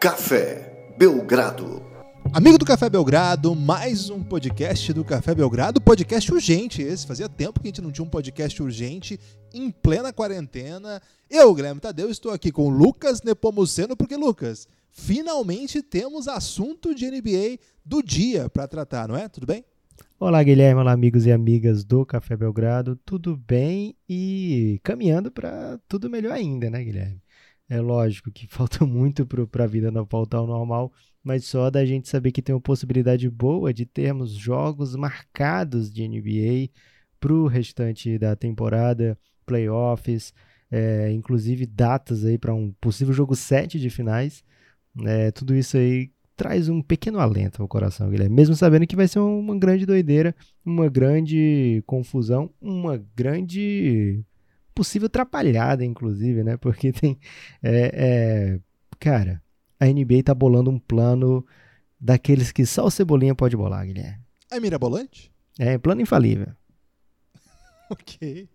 Café Belgrado. Amigo do Café Belgrado, mais um podcast do Café Belgrado, podcast urgente esse. Fazia tempo que a gente não tinha um podcast urgente em plena quarentena. Eu, Guilherme Tadeu, estou aqui com o Lucas Nepomuceno, porque, Lucas, finalmente temos assunto de NBA do dia para tratar, não é? Tudo bem? Olá, Guilherme. Olá, amigos e amigas do Café Belgrado. Tudo bem e caminhando para tudo melhor ainda, né, Guilherme? É lógico que falta muito para a vida não voltar ao normal, mas só da gente saber que tem uma possibilidade boa de termos jogos marcados de NBA para o restante da temporada, playoffs, é, inclusive datas aí para um possível jogo 7 de finais. É, tudo isso aí traz um pequeno alento ao coração, Guilherme. Mesmo sabendo que vai ser uma grande doideira, uma grande confusão, uma grande possível atrapalhada, inclusive, né? Porque tem. É, é, cara, a NBA tá bolando um plano daqueles que só o Cebolinha pode bolar, Guilherme. É mirabolante? É, plano infalível. ok.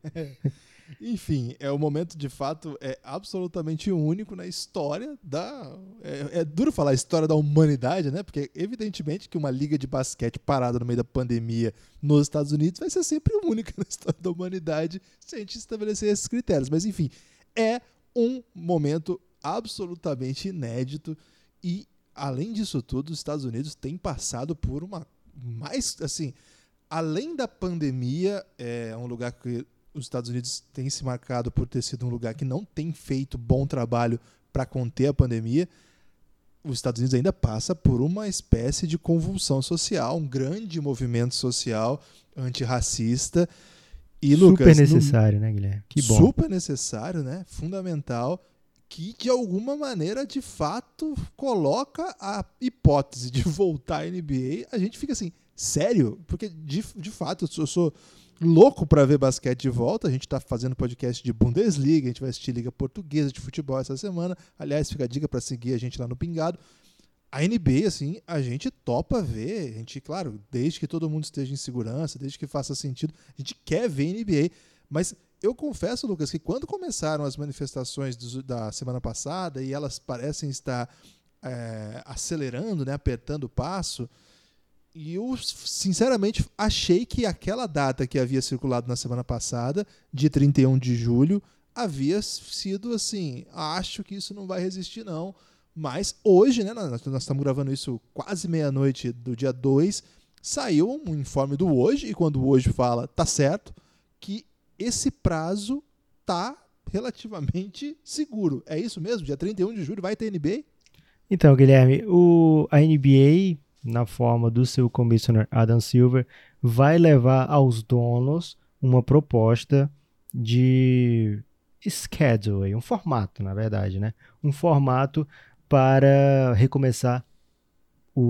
Enfim, é o momento de fato é absolutamente único na história da. É, é, duro falar história da humanidade, né? Porque evidentemente que uma liga de basquete parada no meio da pandemia nos Estados Unidos vai ser sempre única na história da humanidade se a gente estabelecer esses critérios. Mas enfim, é um momento absolutamente inédito e além disso tudo, os Estados Unidos têm passado por uma mais assim, além da pandemia, é um lugar que os Estados Unidos têm se marcado por ter sido um lugar que não tem feito bom trabalho para conter a pandemia. Os Estados Unidos ainda passa por uma espécie de convulsão social, um grande movimento social antirracista. E, super Lucas, necessário, no... né, Guilherme? Que bom. Super necessário, né? Fundamental que de alguma maneira de fato coloca a hipótese de voltar à NBA. A gente fica assim, sério? Porque de, de fato eu sou, louco para ver basquete de volta. A gente está fazendo podcast de Bundesliga, a gente vai assistir Liga Portuguesa de futebol essa semana. Aliás, fica a dica para seguir a gente lá no Pingado. A NBA, assim, a gente topa ver. A gente, claro, desde que todo mundo esteja em segurança, desde que faça sentido, a gente quer ver NBA. Mas eu confesso, Lucas, que quando começaram as manifestações do, da semana passada e elas parecem estar é, acelerando, né, apertando o passo, e eu, sinceramente, achei que aquela data que havia circulado na semana passada, de 31 de julho, havia sido assim. Acho que isso não vai resistir, não. Mas hoje, né, nós, estamos gravando isso quase meia-noite do dia 2, saiu um informe do hoje, e quando o hoje fala, tá certo, que esse prazo tá relativamente seguro. É isso mesmo? Dia 31 de julho vai ter NBA? Então, Guilherme, o, a NBA, na forma do seu commissioner Adam Silver, vai levar aos donos uma proposta de schedule, um formato, na verdade, né? Um formato para recomeçar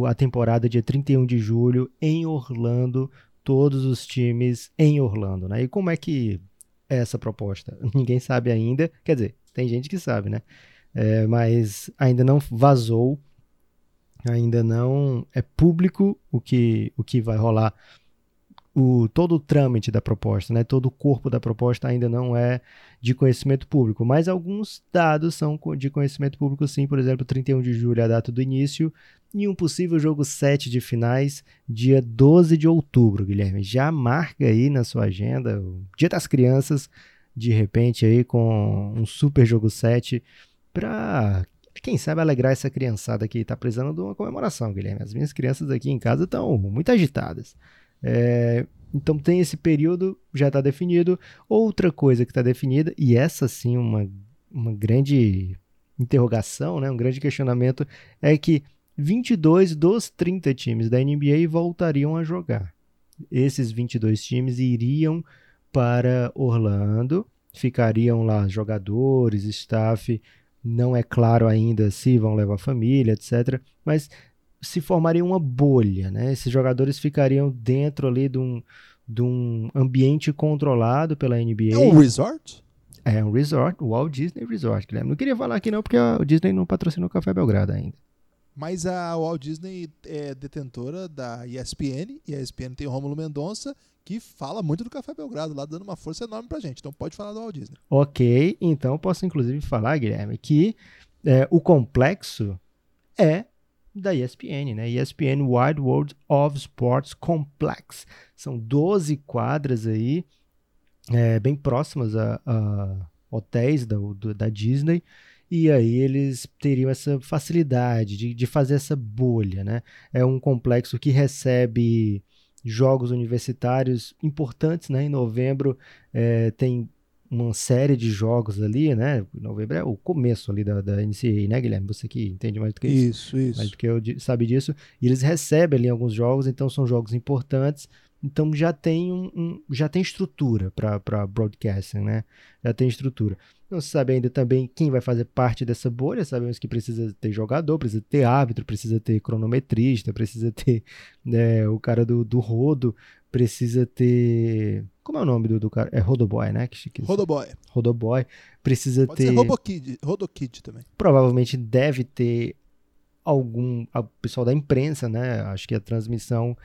a temporada dia 31 de julho em Orlando, todos os times em Orlando, né? E como é que é essa proposta? Ninguém sabe ainda, quer dizer, tem gente que sabe, né? É, mas ainda não vazou, ainda não é público o que, o que vai rolar. O, todo o trâmite da proposta, né, todo o corpo da proposta ainda não é de conhecimento público, mas alguns dados são de conhecimento público sim, por exemplo, 31 de julho é a data do início e um possível jogo 7 de finais, dia 12 de outubro, Guilherme. Já marca aí na sua agenda o Dia das Crianças, de repente aí com um super jogo 7 para quem sabe alegrar essa criançada que está precisando de uma comemoração, Guilherme. As minhas crianças aqui em casa estão muito agitadas. É, então tem esse período, já está definido. Outra coisa que está definida, e essa sim uma, uma grande interrogação, né, um grande questionamento, é que 22 dos 30 times da NBA voltariam a jogar. Esses 22 times iriam para Orlando, ficariam lá jogadores, staff, não é claro ainda se vão levar família, etc. Mas se formaria uma bolha, né? Esses jogadores ficariam dentro ali de um, de um ambiente controlado pela NBA. É um resort? É um resort, o Walt Disney Resort, Guilherme. Não queria falar aqui não, porque o Disney não patrocinou o Café Belgrado ainda. Mas a Walt Disney é detentora da ESPN, e a ESPN tem o Rômulo Mendonça, que fala muito do Café Belgrado, lá dando uma força enorme pra gente. Então pode falar do Walt Disney. Ok, então posso inclusive falar, Guilherme, que é, o complexo é da ESPN, né? ESPN Wide World of Sports Complex. São 12 quadras aí, é, bem próximas a, a hotéis da, da Disney. E aí eles teriam essa facilidade de, de fazer essa bolha, né? É um complexo que recebe jogos universitários importantes, né? Em novembro é, tem uma série de jogos ali, né? Novembro é o começo ali da, da NCAA, né, Guilherme? Você que entende mais do que isso. Isso, isso. Mais do que eu sabe disso. E eles recebem ali alguns jogos, então são jogos importantes. Então já tem um, um já tem estrutura para broadcasting, né? Já tem estrutura. Não se sabe ainda também quem vai fazer parte dessa bolha. Sabemos que precisa ter jogador, precisa ter árbitro, precisa ter cronometrista, precisa ter né, o cara do, do rodo, precisa ter. Como é o nome do, do cara? É Rodoboy, né? Que, que, Rodoboy. Rodoboy. Precisa Pode ter. Ser Robokid, Rodokid também. Provavelmente deve ter algum. O pessoal da imprensa, né? Acho que a transmissão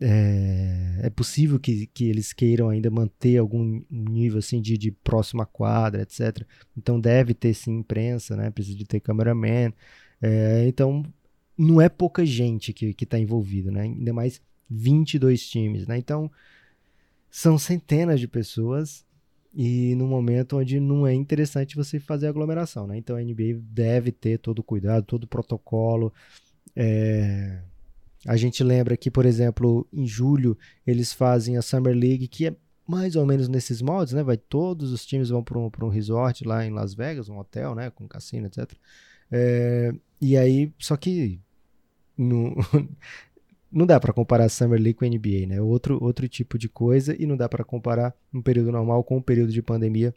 é, é, possível que, que eles queiram ainda manter algum nível assim de, de próxima quadra, etc. Então deve ter sim imprensa, né? Precisa de ter cameraman. É, então não é pouca gente que está envolvida, né? Ainda mais 22 times, né? Então são centenas de pessoas e no momento onde não é interessante você fazer aglomeração, né? Então a NBA deve ter todo o cuidado, todo o protocolo. É, a gente lembra que, por exemplo, em julho eles fazem a Summer League, que é mais ou menos nesses moldes, né? Vai todos os times vão para um, um resort lá em Las Vegas, um hotel, né? Com cassino, etc. É, e aí, só que no, não dá para comparar a Summer League com a NBA, né? Outro, outro tipo de coisa e não dá para comparar um período normal com um período de pandemia.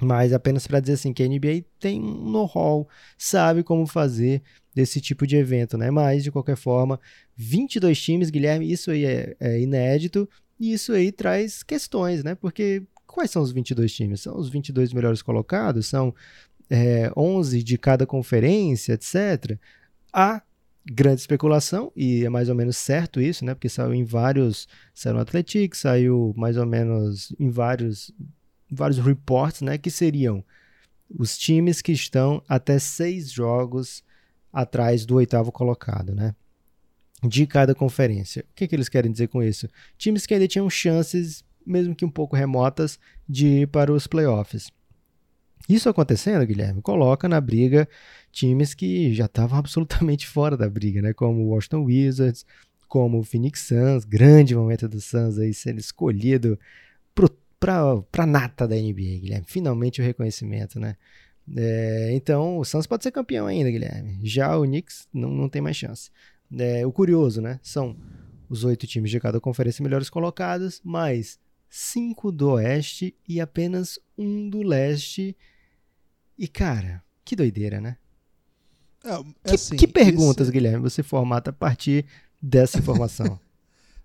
Mas apenas para dizer assim que a NBA tem um know-how, sabe como fazer desse tipo de evento, né? Mas, de qualquer forma, 22 times, Guilherme, isso aí é, é inédito e isso aí traz questões, né? Porque quais são os 22 times? São os 22 melhores colocados? São é, 11 de cada conferência, etc. Há grande especulação, e é mais ou menos certo isso, né? Porque saiu em vários. Saiu no Athletics, saiu mais ou menos em vários, vários reports, né? Que seriam os times que estão até seis jogos atrás do oitavo colocado, né? De cada conferência. O que, que eles querem dizer com isso? Times que ainda tinham chances, mesmo que um pouco remotas, de ir para os playoffs. Isso acontecendo, Guilherme, coloca na briga times que já estavam absolutamente fora da briga, né? Como o Washington Wizards, como o Phoenix Suns, grande momento do Suns aí sendo escolhido para a nata da NBA, Guilherme. Finalmente o reconhecimento, né? É, então, o Suns pode ser campeão ainda, Guilherme. Já o Knicks não, não tem mais chance. É, o curioso, né? São os oito times de cada conferência melhores colocados, mais cinco do Oeste e apenas um do Leste. E, cara, que doideira, né? É, é que, assim, que, perguntas, esse... Guilherme, você formata a partir dessa informação?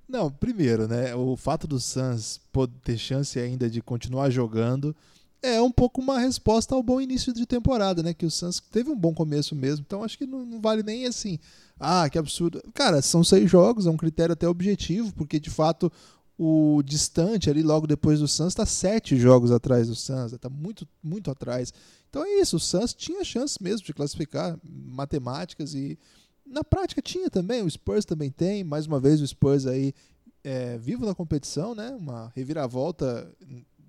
Não, primeiro, né? O fato do Suns ter chance ainda de continuar jogando é um pouco uma resposta ao bom início de temporada, né? Que o Suns teve um bom começo mesmo, então acho que não, não, vale nem assim. Ah, que absurdo. Cara, são seis jogos, é um critério até objetivo, porque de fato o distante ali logo depois do Suns está sete jogos atrás do Suns, está muito, muito atrás. Então é isso, o Suns tinha chance mesmo de classificar matemáticas e na prática tinha também, o Spurs também tem, mais uma vez o Spurs aí é, vivo na competição, né? Uma reviravolta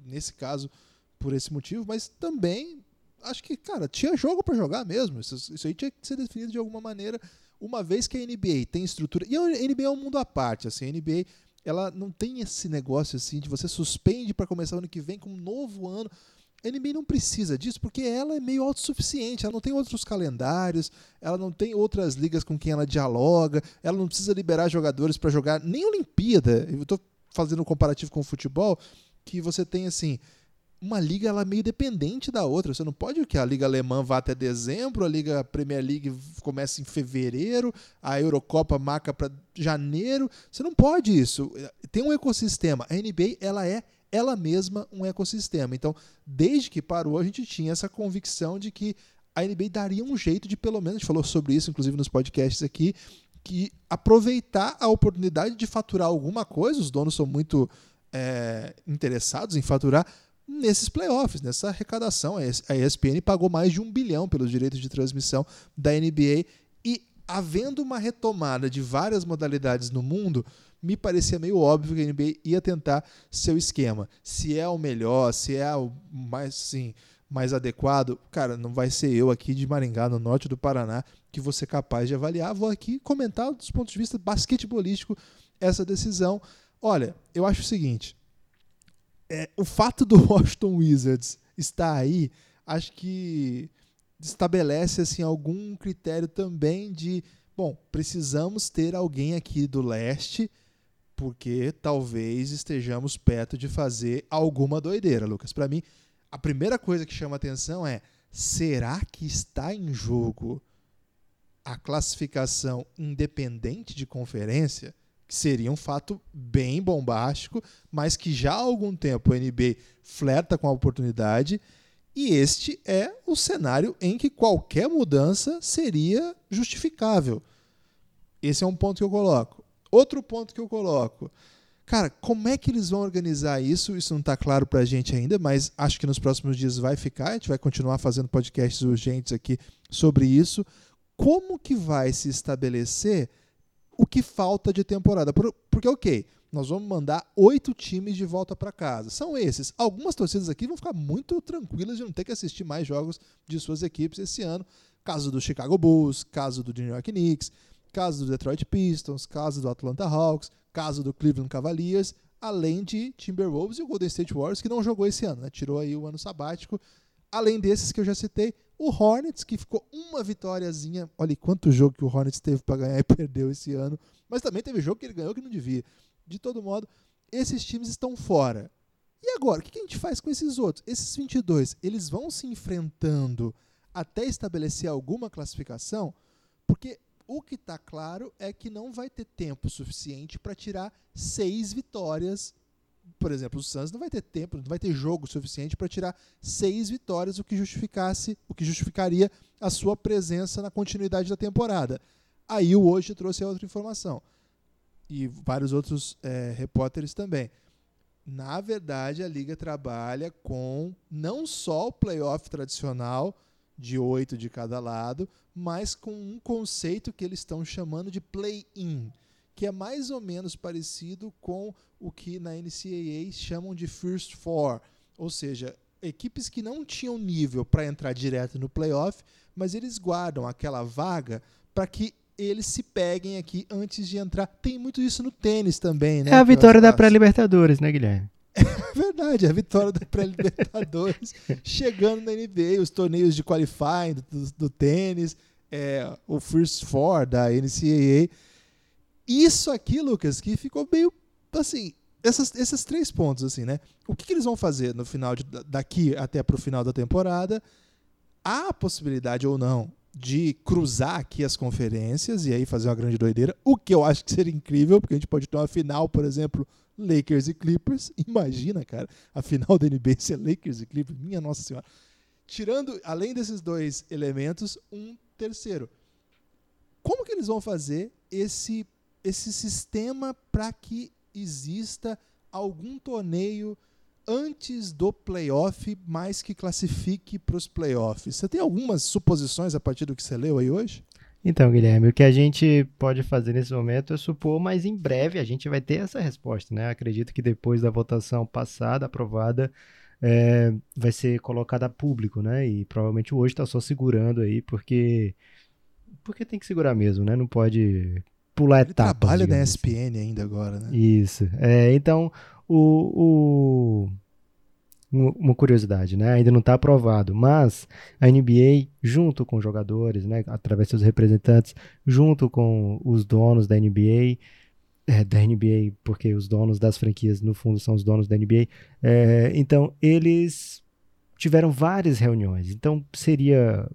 nesse caso por esse motivo, mas também acho que, cara, tinha jogo para jogar mesmo. Isso, isso, aí tinha que ser definido de alguma maneira, uma vez que a NBA tem estrutura. E a NBA é um mundo à parte, assim, a NBA ela não tem esse negócio assim de você suspende para começar o ano que vem com um novo ano. A NBA não precisa disso porque ela é meio autossuficiente, ela não tem outros calendários, ela não tem outras ligas com quem ela dialoga, ela não precisa liberar jogadores para jogar nem Olimpíada. Eu estou fazendo um comparativo com o futebol, que você tem assim, uma liga ela é meio dependente da outra. Você não pode que a liga alemã vá até dezembro, a liga Premier League começa em fevereiro, a Eurocopa marca para janeiro. Você não pode isso. Tem um ecossistema. A NBA ela é ela mesma um ecossistema. Então, desde que parou, a gente tinha essa convicção de que a NBA daria um jeito de, pelo menos, a gente falou sobre isso, inclusive nos podcasts aqui, que aproveitar a oportunidade de faturar alguma coisa, os donos são muito é, interessados em faturar, nesses playoffs, nessa arrecadação. A ESPN pagou mais de um bilhão pelos direitos de transmissão da NBA E havendo uma retomada de várias modalidades no mundo, me parecia meio óbvio que a NBA ia tentar seu esquema. Se é o melhor, se é o mais, assim, mais adequado, cara, não vai ser eu aqui de Maringá, no norte do Paraná, que vou ser capaz de avaliar. Vou aqui comentar dos pontos de vista basquetebolístico essa decisão. Olha, eu acho o seguinte: é, o fato do Washington Wizards estar aí, acho que estabelece assim algum critério também de, bom, precisamos ter alguém aqui do leste, porque talvez estejamos perto de fazer alguma doideira, Lucas. Para mim, a primeira coisa que chama atenção é: será que está em jogo a classificação independente de conferência? Que seria um fato bem bombástico, mas que já há algum tempo o NBA flerta com a oportunidade e este é o cenário em que qualquer mudança seria justificável. Esse é um ponto que eu coloco. Outro ponto que eu coloco. Cara, como é que eles vão organizar isso? Isso não está claro para a gente ainda, mas acho que nos próximos dias vai ficar. A gente vai continuar fazendo podcasts urgentes aqui sobre isso. Como que vai se estabelecer o que falta de temporada? Porque, ok, nós vamos mandar oito times de volta para casa. São esses. Algumas torcidas aqui vão ficar muito tranquilas de não ter que assistir mais jogos de suas equipes esse ano. Caso do Chicago Bulls, caso do New York Knicks, caso do Detroit Pistons, caso do Atlanta Hawks, caso do Cleveland Cavaliers, além de Timberwolves e o Golden State Warriors, que não jogou esse ano, né? tirou aí o ano sabático. Além desses que eu já citei, o Hornets, que ficou uma vitóriazinha. Olha quanto jogo que o Hornets teve para ganhar e perdeu esse ano. Mas também teve jogo que ele ganhou que não devia. De todo modo, esses times estão fora. E agora, o que a gente faz com esses outros? Esses 22, eles vão se enfrentando até estabelecer alguma classificação? Porque o que está claro é que não vai ter tempo suficiente para tirar seis vitórias. Por exemplo, o Suns não vai ter tempo, não vai ter jogo suficiente para tirar seis vitórias, o que justificasse, o que justificaria a sua presença na continuidade da temporada. Aí o hoje trouxe outra informação e vários outros é, repórteres também. Na verdade, a liga trabalha com não só o playoff tradicional de oito de cada lado, mas com um conceito que eles estão chamando de play-in, que é mais ou menos parecido com o que na NCAA chamam de first four, ou seja, equipes que não tinham nível para entrar direto no playoff, mas eles guardam aquela vaga para que eles se peguem aqui antes de entrar. Tem muito isso no tênis também, né? É a vitória da pré-Libertadores, né, Guilherme? É verdade, a vitória da pré-Libertadores chegando na NBA, os torneios de qualifying do, do tênis, é, o First Four da NCAA. Isso aqui, Lucas, que ficou meio assim. Essas, esses três pontos, assim, né? O que, que eles vão fazer no final de, daqui até para o final da temporada? Há a possibilidade ou não de cruzar aqui as conferências e aí fazer uma grande doideira, o que eu acho que seria incrível, porque a gente pode ter uma final, por exemplo, Lakers e Clippers. Imagina, cara, a final da NBA ser Lakers e Clippers, minha nossa senhora. Tirando, além desses dois elementos, um terceiro. Como que eles vão fazer esse, esse sistema para que exista algum torneio antes do playoff, mais que classifique para os playoffs. Você tem algumas suposições a partir do que você leu aí hoje? Então, Guilherme, o que a gente pode fazer nesse momento é supor, mas em breve a gente vai ter essa resposta, né? Acredito que depois da votação passada, aprovada, é, vai ser colocada a público, né? E provavelmente hoje está só segurando aí, porque porque tem que segurar mesmo, né? Não pode pular Ele etapas. trabalha na ESPN assim. ainda agora, né? Isso. É, então, o, o uma curiosidade, né? Ainda não está aprovado, mas a NBA, junto com jogadores, né, através de seus representantes, junto com os donos da NBA, é, da NBA, porque os donos das franquias, no fundo, são os donos da NBA, é, então eles tiveram várias reuniões. Então seria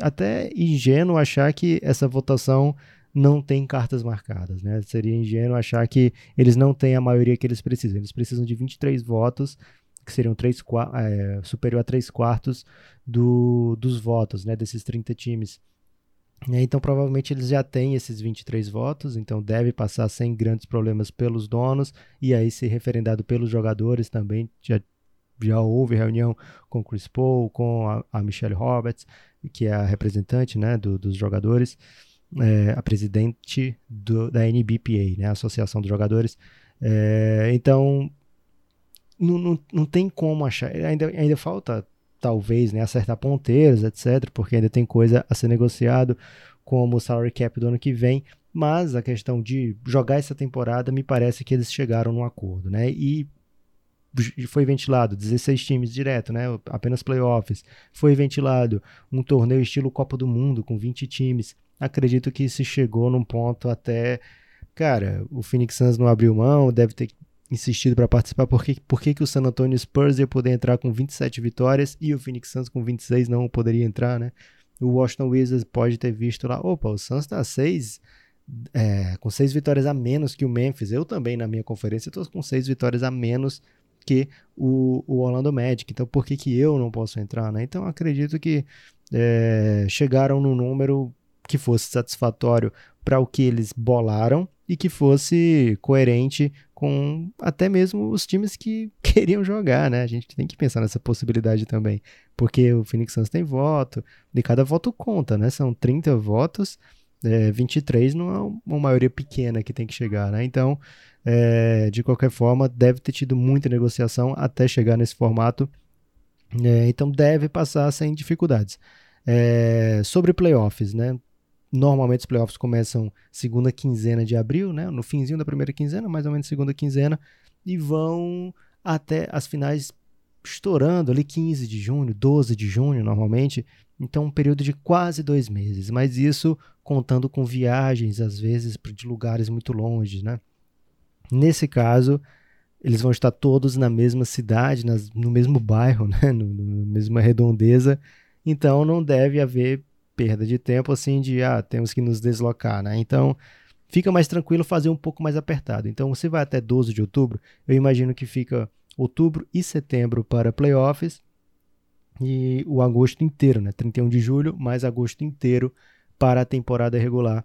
até ingênuo achar que essa votação não tem cartas marcadas, né? Seria ingênuo achar que eles não têm a maioria que eles precisam. Eles precisam de 23 votos, que seriam três, é, superior a 3 quartos do, dos votos, né? Desses 30 times. Então, provavelmente eles já têm esses 23 votos, então deve passar sem grandes problemas pelos donos e aí ser referendado pelos jogadores também. Já, já houve reunião com Chris Paul, com a, a Michelle Roberts, que é a representante né, do, dos jogadores, é, a presidente do, da NBPA, né, a Associação dos Jogadores. É, então, não, não, não tem como achar, ainda, ainda falta talvez né, acertar ponteiros, etc., porque ainda tem coisa a ser negociado, como o salary cap do ano que vem, mas a questão de jogar essa temporada me parece que eles chegaram num acordo, né? E foi ventilado 16 times direto, né? Apenas playoffs. Foi ventilado um torneio estilo Copa do Mundo com 20 times. Acredito que se chegou num ponto até, cara, o Phoenix Suns não abriu mão, deve ter insistido para participar. Por, que, por que, que o San Antonio Spurs ia poder entrar com 27 vitórias e o Phoenix Suns com 26 não poderia entrar, né? O Washington Wizards pode ter visto lá, opa, o Suns está seis, é, com seis vitórias a menos que o Memphis. Eu também, na minha conferência, estou com seis vitórias a menos que o, o Orlando Magic. Então, por que, que eu não posso entrar, né? Então, acredito que é, chegaram no número que fosse satisfatório para o que eles bolaram e que fosse coerente com até mesmo os times que queriam jogar, né? A gente tem que pensar nessa possibilidade também, porque o Phoenix Suns tem voto, e cada voto conta, né? São 30 votos, é, 23 não é uma maioria pequena que tem que chegar, né? Então, é, de qualquer forma, deve ter tido muita negociação até chegar nesse formato, é, então deve passar sem dificuldades. É, sobre playoffs, né? Normalmente os playoffs começam segunda quinzena de abril, né? No finzinho da primeira quinzena, mais ou menos segunda quinzena, e vão até as finais estourando ali 15 de junho, 12 de junho normalmente. Então, um período de quase dois meses. Mas isso contando com viagens, às vezes, de lugares muito longe, né? Nesse caso, eles vão estar todos na mesma cidade, nas, no mesmo bairro, né? No, na mesma redondeza. Então, não deve haver perda de tempo assim de ah, temos que nos deslocar, né? Então, fica mais tranquilo fazer um pouco mais apertado. Então, você vai até 12 de outubro, eu imagino que fica outubro e setembro para playoffs e o agosto inteiro, né? 31 de julho, mais agosto inteiro para a temporada regular.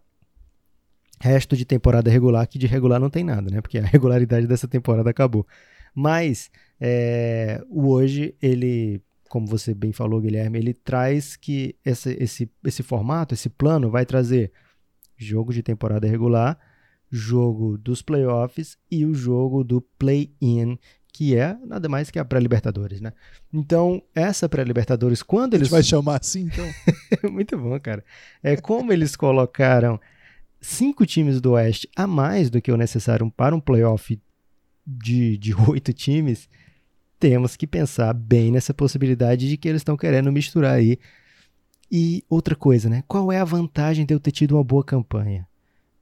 Resto de temporada regular, que de regular não tem nada, né? Porque a regularidade dessa temporada acabou. Mas é, o hoje ele como você bem falou, Guilherme, ele traz que esse, esse, esse formato, esse plano, vai trazer jogo de temporada regular, jogo dos playoffs e o jogo do play-in, que é nada mais que a pré-Libertadores, né? Então, essa pré-Libertadores, quando eles. A gente vai chamar assim, então? Muito bom, cara. É como eles colocaram cinco times do Oeste a mais do que o necessário para um playoff de, de oito times temos que pensar bem nessa possibilidade de que eles estão querendo misturar aí. E outra coisa, né? Qual é a vantagem de eu ter tido uma boa campanha?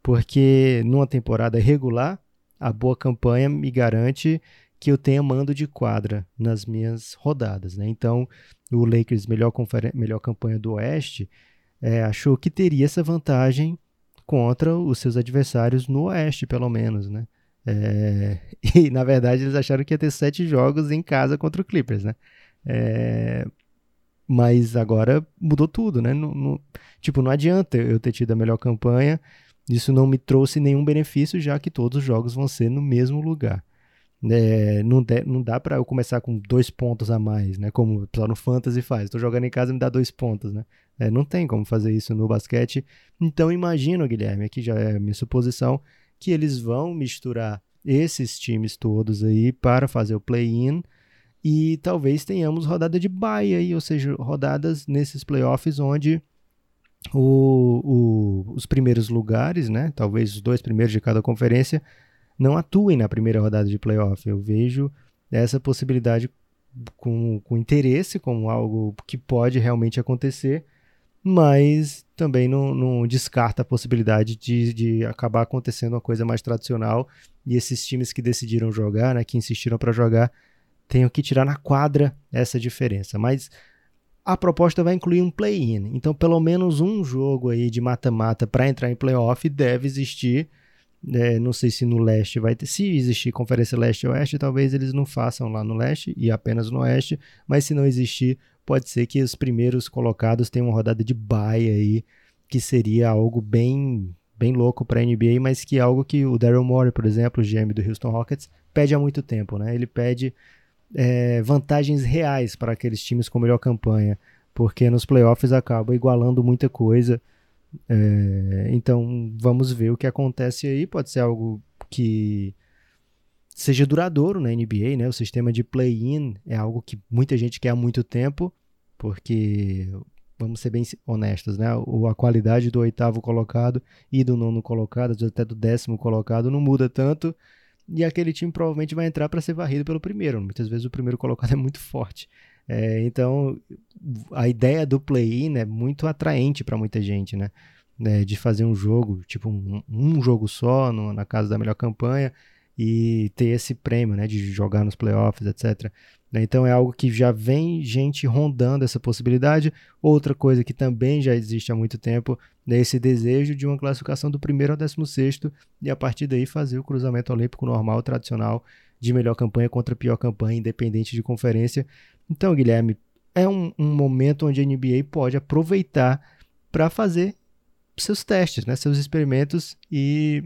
Porque numa temporada regular, a boa campanha me garante que eu tenha mando de quadra nas minhas rodadas, né? Então, o Lakers, melhor, melhor campanha do Oeste, é, achou que teria essa vantagem contra os seus adversários no Oeste, pelo menos, né? É, e na verdade eles acharam que ia ter sete jogos em casa contra o Clippers, né? É, mas agora mudou tudo, né? Não, não, tipo, não adianta eu ter tido a melhor campanha, isso não me trouxe nenhum benefício, já que todos os jogos vão ser no mesmo lugar. É, não, de, não dá para eu começar com dois pontos a mais, né? Como o pessoal no Fantasy faz. Estou jogando em casa e me dá dois pontos, né? É, não tem como fazer isso no basquete. Então imagino, Guilherme, aqui já é minha suposição, que eles vão misturar esses times todos aí para fazer o play-in e talvez tenhamos rodada de bye aí, ou seja, rodadas nesses playoffs onde o, o, os primeiros lugares, né, talvez os dois primeiros de cada conferência, não atuem na primeira rodada de playoff. Eu vejo essa possibilidade com, com interesse, como algo que pode realmente acontecer mas também não, não descarta a possibilidade de, de acabar acontecendo uma coisa mais tradicional e esses times que decidiram jogar, né, que insistiram para jogar, tenham que tirar na quadra essa diferença. Mas a proposta vai incluir um play-in, então pelo menos um jogo aí de mata-mata para entrar em playoff deve existir. É, não sei se no leste vai ter. Se existir Conferência Leste e Oeste, talvez eles não façam lá no leste e apenas no oeste. Mas se não existir, pode ser que os primeiros colocados tenham uma rodada de bye aí, que seria algo bem bem louco para a NBA, mas que é algo que o Daryl Morey, por exemplo, o GM do Houston Rockets, pede há muito tempo, né? Ele pede é, vantagens reais para aqueles times com melhor campanha. porque nos playoffs acaba igualando muita coisa. É, então vamos ver o que acontece aí. Pode ser algo que seja duradouro na NBA, né? O sistema de play-in é algo que muita gente quer há muito tempo, porque vamos ser bem honestos, né? A qualidade do oitavo colocado e do nono colocado, até do décimo colocado, não muda tanto. E aquele time provavelmente vai entrar para ser varrido pelo primeiro. Muitas vezes o primeiro colocado é muito forte. É, então, a ideia do play-in é muito atraente para muita gente, né? É, de fazer um jogo, tipo um, um jogo só, no, na casa da melhor campanha, e ter esse prêmio, né? De jogar nos playoffs, etc. Então é algo que já vem gente rondando essa possibilidade. Outra coisa que também já existe há muito tempo é esse desejo de uma classificação do primeiro ao décimo sexto e a partir daí fazer o cruzamento olímpico normal, tradicional, de melhor campanha contra pior campanha, independente de conferência. Então, Guilherme, é um, um momento onde a NBA pode aproveitar para fazer seus testes, né, seus experimentos e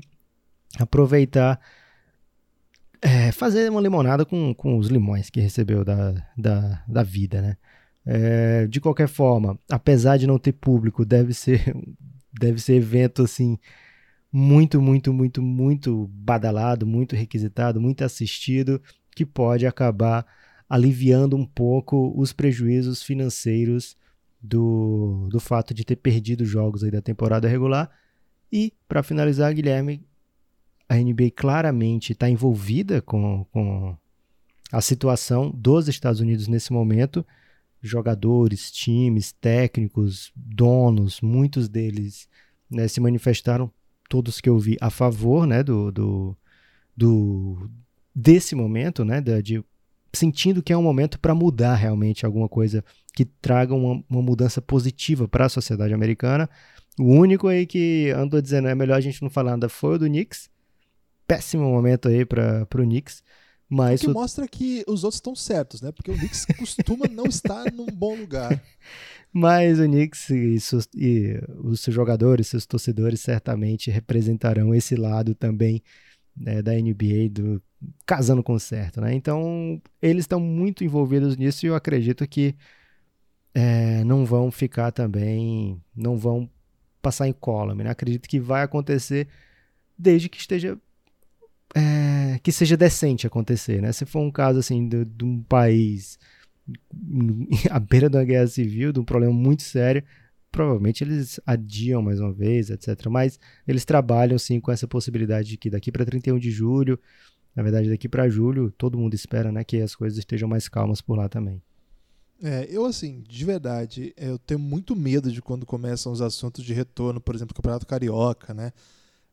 aproveitar é, fazer uma limonada com, com os limões que recebeu da, da, da vida, né? É, de qualquer forma, apesar de não ter público, deve ser deve ser evento assim muito, muito, muito, muito badalado, muito requisitado, muito assistido, que pode acabar aliviando um pouco os prejuízos financeiros do, do fato de ter perdido jogos aí da temporada regular. E, para finalizar, Guilherme, a NBA claramente está envolvida com, com a situação dos Estados Unidos nesse momento. Jogadores, times, técnicos, donos, muitos deles né, se manifestaram, todos que eu vi, a favor né, do, do, do desse momento, né, de, sentindo que é um momento para mudar realmente alguma coisa que traga uma, uma mudança positiva para a sociedade americana. O único aí que andou dizendo é melhor a gente não falar nada foi o do Knicks, péssimo momento aí para o Knicks. Mas o que o... mostra que os outros estão certos, né? Porque o Knicks costuma não estar num bom lugar. Mas o Knicks e, seus, e os seus jogadores, seus torcedores certamente representarão esse lado também né, da NBA, do, casando com o certo, né? Então, eles estão muito envolvidos nisso e eu acredito que é, não vão ficar também, não vão passar em column, né? Acredito que vai acontecer desde que esteja é, que seja decente acontecer, né? Se for um caso assim de, de um país à beira da guerra civil, de um problema muito sério, provavelmente eles adiam mais uma vez, etc. Mas eles trabalham sim com essa possibilidade de que daqui para 31 de julho, na verdade daqui para julho, todo mundo espera, né, que as coisas estejam mais calmas por lá também. É, eu assim, de verdade, eu tenho muito medo de quando começam os assuntos de retorno, por exemplo, Campeonato Carioca, né?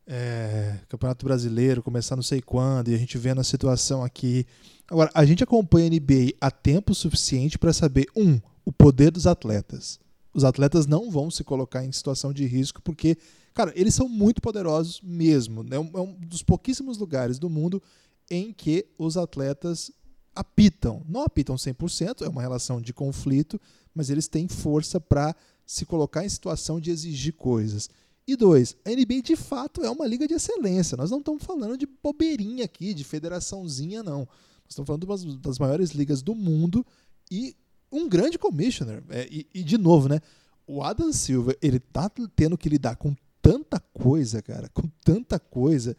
É, Campeonato Brasileiro começar não sei quando, e a gente vendo a situação aqui. Agora, a gente acompanha a NBA há tempo suficiente para saber, um, o poder dos atletas. Os atletas não vão se colocar em situação de risco porque, cara, eles são muito poderosos mesmo. Né? É um dos pouquíssimos lugares do mundo em que os atletas apitam. Não apitam 100%, é uma relação de conflito, mas eles têm força para se colocar em situação de exigir coisas. E dois, a NBA de fato é uma liga de excelência. Nós não estamos falando de bobeirinha aqui, de federaçãozinha, não. Nós estamos falando de uma das maiores ligas do mundo e um grande commissioner. É, e, e, de novo, né? O Adam Silver, ele tá tendo que lidar com tanta coisa, cara, com tanta coisa,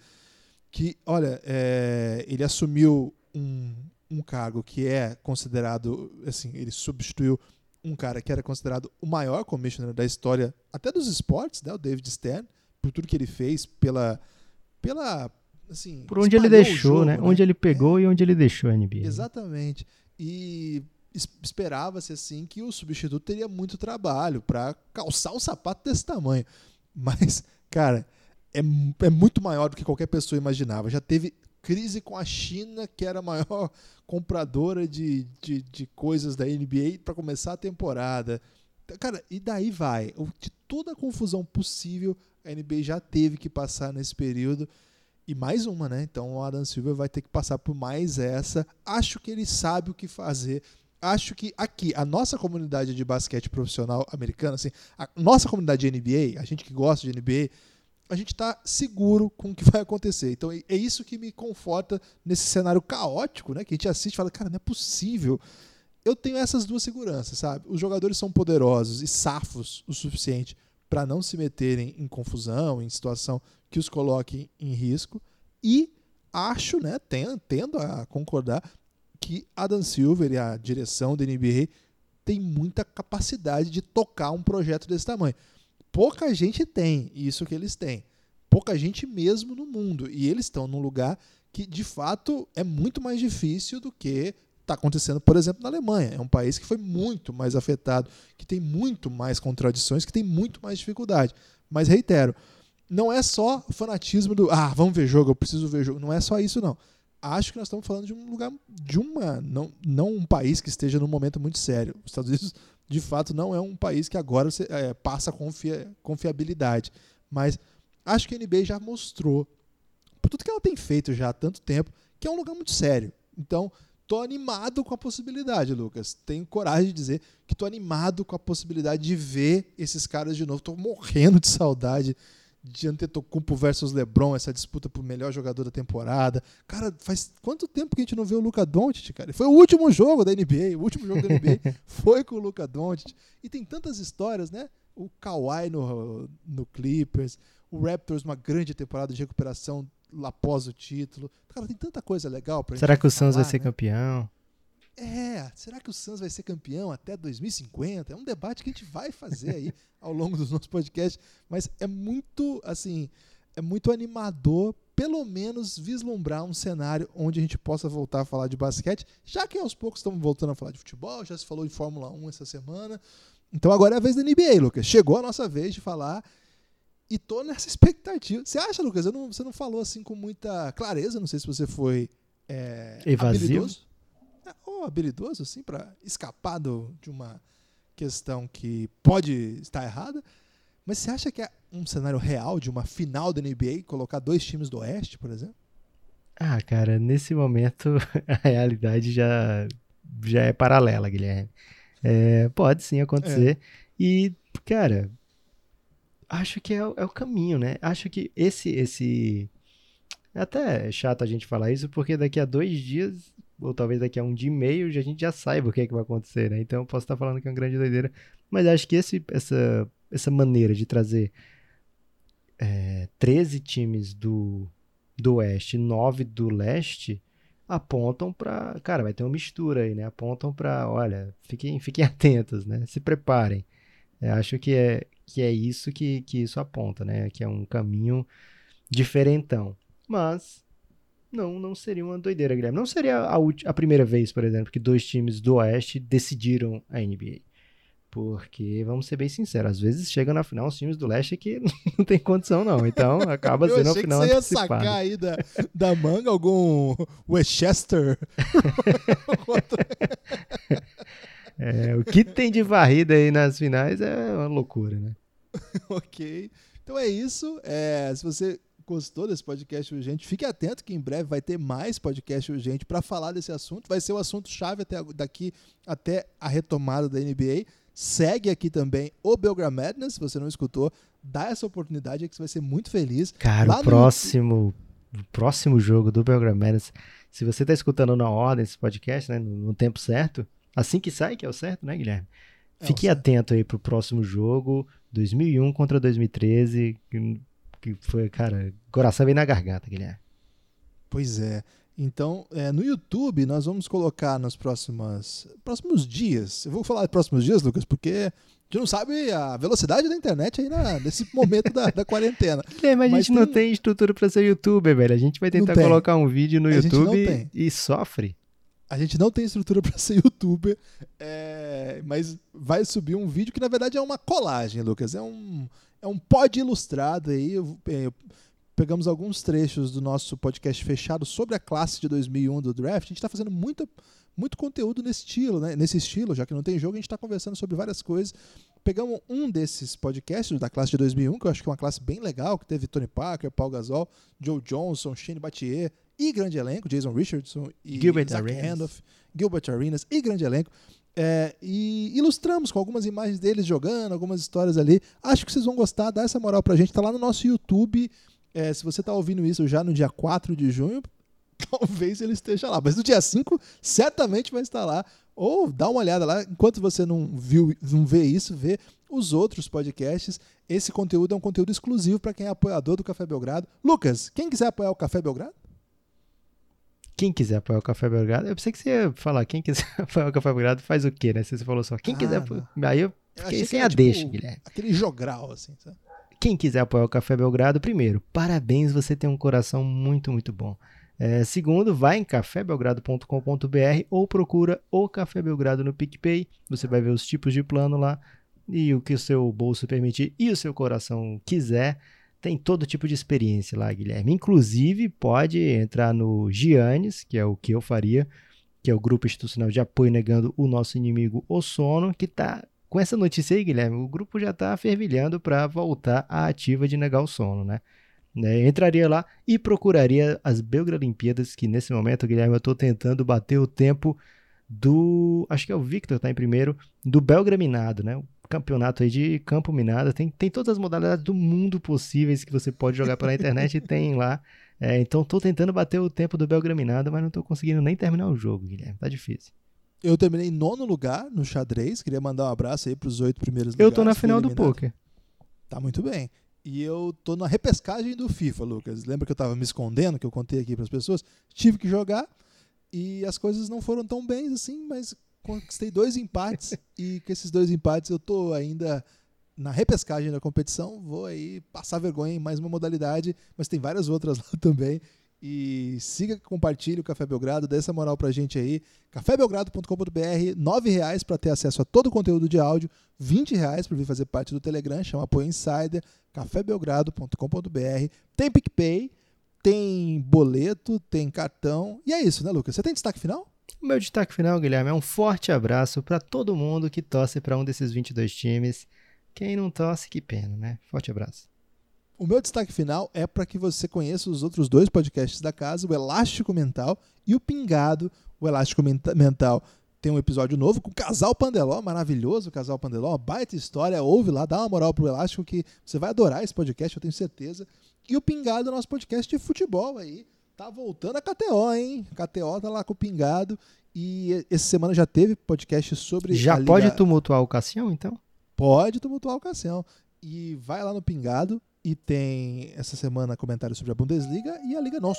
que, olha, é, ele assumiu um, um cargo que é considerado, assim, ele substituiu um cara que era considerado o maior commissioner da história, até dos esportes, né, o David Stern, por tudo que ele fez, pela. pela assim, por onde ele deixou, jogo, né? né? Onde ele pegou é. e onde ele deixou a NBA. Exatamente. E esperava-se assim que o substituto teria muito trabalho para calçar um sapato desse tamanho. Mas, cara, é, é muito maior do que qualquer pessoa imaginava. Já teve crise com a China, que era a maior compradora de, de, de coisas da NBA para começar a temporada. Cara, e daí vai. De toda a confusão possível, a NBA já teve que passar nesse período. E mais uma, né? Então o Adam Silver vai ter que passar por mais essa. Acho que ele sabe o que fazer. Acho que aqui, a nossa comunidade de basquete profissional americana, assim, a nossa comunidade de NBA, a gente que gosta de NBA, a gente está seguro com o que vai acontecer. Então é isso que me conforta nesse cenário caótico, né? Que a gente assiste e fala, cara, não é possível. eu tenho essas duas seguranças, sabe? Os jogadores são poderosos e safos o suficiente para não se meterem em confusão, em situação que os coloque em risco. E acho, né, tendo a concordar que Adam Silver e a direção da NBA tem muita capacidade de tocar um projeto desse tamanho. Pouca gente tem isso que eles têm. Pouca gente mesmo no mundo. E eles estão num lugar que, de fato, é muito mais difícil do que está acontecendo, por exemplo, na Alemanha. É um país que foi muito mais afetado, que tem muito mais contradições, que tem muito mais dificuldade. Mas reitero, não é só fanatismo do ah, vamos ver jogo, eu preciso ver jogo. Não é só isso, não. Acho que nós estamos falando de um lugar, de uma. Não, não um país que esteja num momento muito sério. Os Estados Unidos, de fato, não é um país que agora você, é, passa confia, confiabilidade. Mas acho que a NBA já mostrou, por tudo que ela tem feito já há tanto tempo, que é um lugar muito sério. Então, tô animado com a possibilidade, Lucas. Tenho coragem de dizer que tô animado com a possibilidade de ver esses caras de novo. Tô morrendo de saudade de Antetokounmpo versus LeBron, essa disputa por melhor jogador da temporada. Cara, faz quanto tempo que a gente não vê o Luca Doncic, cara? Foi o último jogo da NBA, o último jogo da NBA foi com o Luca Doncic. E tem tantas histórias, né? O Kawhi no, no Clippers, o Raptors uma grande temporada de recuperação após o título. Cara, tem tanta coisa legal pra Será que o Suns vai ser né? campeão? É, será que o Suns vai ser campeão até 2050? É um debate que a gente vai fazer aí ao longo dos nossos podcasts, mas é muito, assim, é muito animador, pelo menos vislumbrar um cenário onde a gente possa voltar a falar de basquete, já que aos poucos estamos voltando a falar de futebol, já se falou de Fórmula 1 essa semana. Então agora é a vez da NBA, Lucas. Chegou a nossa vez de falar e tô nessa expectativa. Você acha, Lucas? Não, você não falou assim com muita clareza, não sei se você foi é, Evasivo? habilidoso. É, ou habilidoso, assim, para escapar do, de uma questão que pode estar errada. Mas você acha que é um cenário real de uma final da NBA colocar dois times do Oeste, por exemplo? Ah, cara, nesse momento a realidade já, já é paralela, Guilherme. É, pode sim acontecer. E, cara, acho que é, o- é o caminho, né? Acho que esse, esse. É até chato a gente falar isso, porque daqui a dois dias, ou talvez daqui a um dia e meio, a gente já saiba o que é que vai acontecer, né? Então eu posso estar falando que é uma grande doideira. Mas acho que esse, essa, essa maneira de trazer é, 13 times do, do Oeste e 9 do Leste apontam para, cara, vai ter uma mistura aí, né? Apontam para, olha, fiquem, fiquem atentos, né? Se preparem. É, acho que é que é isso que, que isso aponta, né? Que é um caminho diferentão. Mas não, não seria uma doideira, Guilherme. Não seria a, a primeira vez, por exemplo, que dois times do Oeste decidiram a NBA. Porque, vamos ser bem sinceros, às vezes chega na final os times do Leste que não tem condição, não. Então acaba sendo a final você ia antecipada. sacar aí da, da manga algum Westchester. É, o que tem de varrida aí nas finais é uma loucura, né? ok. Então é isso. É, se você gostou desse podcast urgente, fique atento que em breve vai ter mais podcast urgente para falar desse assunto. Vai ser o assunto chave até daqui até a retomada da NBA. Segue aqui também o Belgram Madness, se você não escutou, dá essa oportunidade aí que você vai ser muito feliz. Cara, Lá o no próximo, o próximo jogo do Belgram Madness, se você tá escutando na ordem esse podcast, né, no, no tempo certo, assim que sai, que é o certo, né, Guilherme? É Fique certo. atento aí pro próximo jogo, 2001 contra 2013, que, foi, cara, coração veio na garganta, Guilherme. Pois é. Então, é, no YouTube, nós vamos colocar nos próximos, próximos dias. Eu vou falar próximos dias, Lucas, porque a gente não sabe a velocidade da internet aí na- nesse momento da, da quarentena. Guilherme, a Mas gente não tem- tem estrutura pra ser youtuber, velho. A gente vai tentar tem. colocar um vídeo no A YouTube tem. e sofre. A gente não tem estrutura para ser youtuber, é, mas vai subir um vídeo que na verdade é uma colagem, Lucas. É um, é um pod ilustrado aí. Eu- eu- pegamos alguns trechos do nosso podcast fechado sobre a classe de 2001 do draft. A gente está fazendo muita, muito conteúdo nesse estilo, né? Nesse estilo, já que não tem jogo, a gente está conversando sobre várias coisas. Pegamos um desses podcasts da classe de 2001, que eu acho que é uma classe bem legal, que teve Tony Parker, Paul Gasol, Joe Johnson, Shane Battier e grande elenco, Jason Richardson e Gilbert Zach Arenas. Randolph, Gilbert Arenas e grande elenco. É, e ilustramos com algumas imagens deles jogando, algumas histórias ali. Acho que vocês vão gostar, dá essa moral pra gente. Tá lá no nosso YouTube. É, se você tá ouvindo isso já no dia 4 de junho, talvez ele esteja lá. Mas no dia 5, certamente vai estar lá Ou dá uma olhada lá, enquanto você não viu, não vê isso, vê os outros podcasts. Esse conteúdo é um conteúdo exclusivo para quem é apoiador do Café Belgrado. Lucas, quem quiser apoiar o Café Belgrado? Quem quiser apoiar o Café Belgrado, eu pensei que você ia falar, quem quiser apoiar o Café Belgrado faz o quê, né? Você falou só, quem Ah, quiser não. apoiar. Aí eu Eu fiquei achei sem a era, deixa, tipo, Guilherme. Aquele jogral, assim, sabe? Quem quiser apoiar o Café Belgrado, primeiro, parabéns, você tem um coração muito, muito bom. É, segundo, vai em cafébelgrado.com.br ou procura o Café Belgrado no PicPay. Você vai ver os tipos de plano lá e o que o seu bolso permitir e o seu coração quiser. Tem todo tipo de experiência lá, Guilherme. Inclusive, pode entrar no Giannis, que é o que eu faria, que é o grupo institucional de apoio negando o nosso inimigo, o sono, que tá com essa notícia aí, Guilherme, o grupo já tá fervilhando para voltar à ativa de negar o sono, né? Né, Entraria lá e procuraria as Belgralimpíadas, que nesse momento, Guilherme, eu tô tentando bater o tempo do. Acho que é o Victor, tá em primeiro, do Belgraminado, né? O campeonato aí de campo minado. Tem, tem todas as modalidades do mundo possíveis que você pode jogar pela internet e tem lá. É, então tô tentando bater o tempo do Belgraminado, mas não tô conseguindo nem terminar o jogo, Guilherme. Tá difícil. Eu terminei em nono lugar no xadrez. Queria mandar um abraço aí pros oito primeiros Eu tô na final do poker. Tá muito bem. E eu tô na repescagem do FIFA, Lucas. Lembra que eu tava me escondendo, que eu contei aqui pras pessoas? Tive que jogar e as coisas não foram tão bem assim, mas conquistei dois empates e com esses dois empates eu tô ainda na repescagem da competição. Vou aí passar vergonha em mais uma modalidade, mas tem várias outras lá também. E siga, compartilhe o Café Belgrado, dê essa moral pra gente aí. cafébelgrado.com.br, R$ reais para ter acesso a todo o conteúdo de áudio, R$ reais para vir fazer parte do Telegram, chama Apoio Insider, cafébelgrado.com.br. Tem PicPay, tem boleto, tem cartão. E é isso, né, Lucas? Você tem destaque final? O meu destaque final, Guilherme, é um forte abraço para todo mundo que torce para um desses 22 times. Quem não torce, que pena, né? Forte abraço. O meu destaque final é para que você conheça os outros dois podcasts da casa, o Elástico Mental e o Pingado. O Elástico Menta- Mental tem um episódio novo com o Casal Pandeló, maravilhoso o Casal Pandeló, uma baita história, ouve lá, dá uma moral pro Elástico que você vai adorar esse podcast, eu tenho certeza. E o Pingado, nosso podcast de futebol aí, tá voltando a KTO, hein? KTO tá lá com o Pingado e essa semana já teve podcast sobre Já a Liga- pode tumultuar o Cassião, então? Pode tumultuar o Cassião. E vai lá no Pingado e tem essa semana comentários sobre a Bundesliga e a Liga NOS,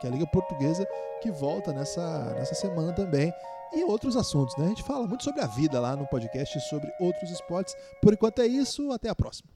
que é a Liga Portuguesa, que volta nessa, nessa semana também. E outros assuntos, né? A gente fala muito sobre a vida lá no podcast, sobre outros esportes. Por enquanto é isso, até a próxima.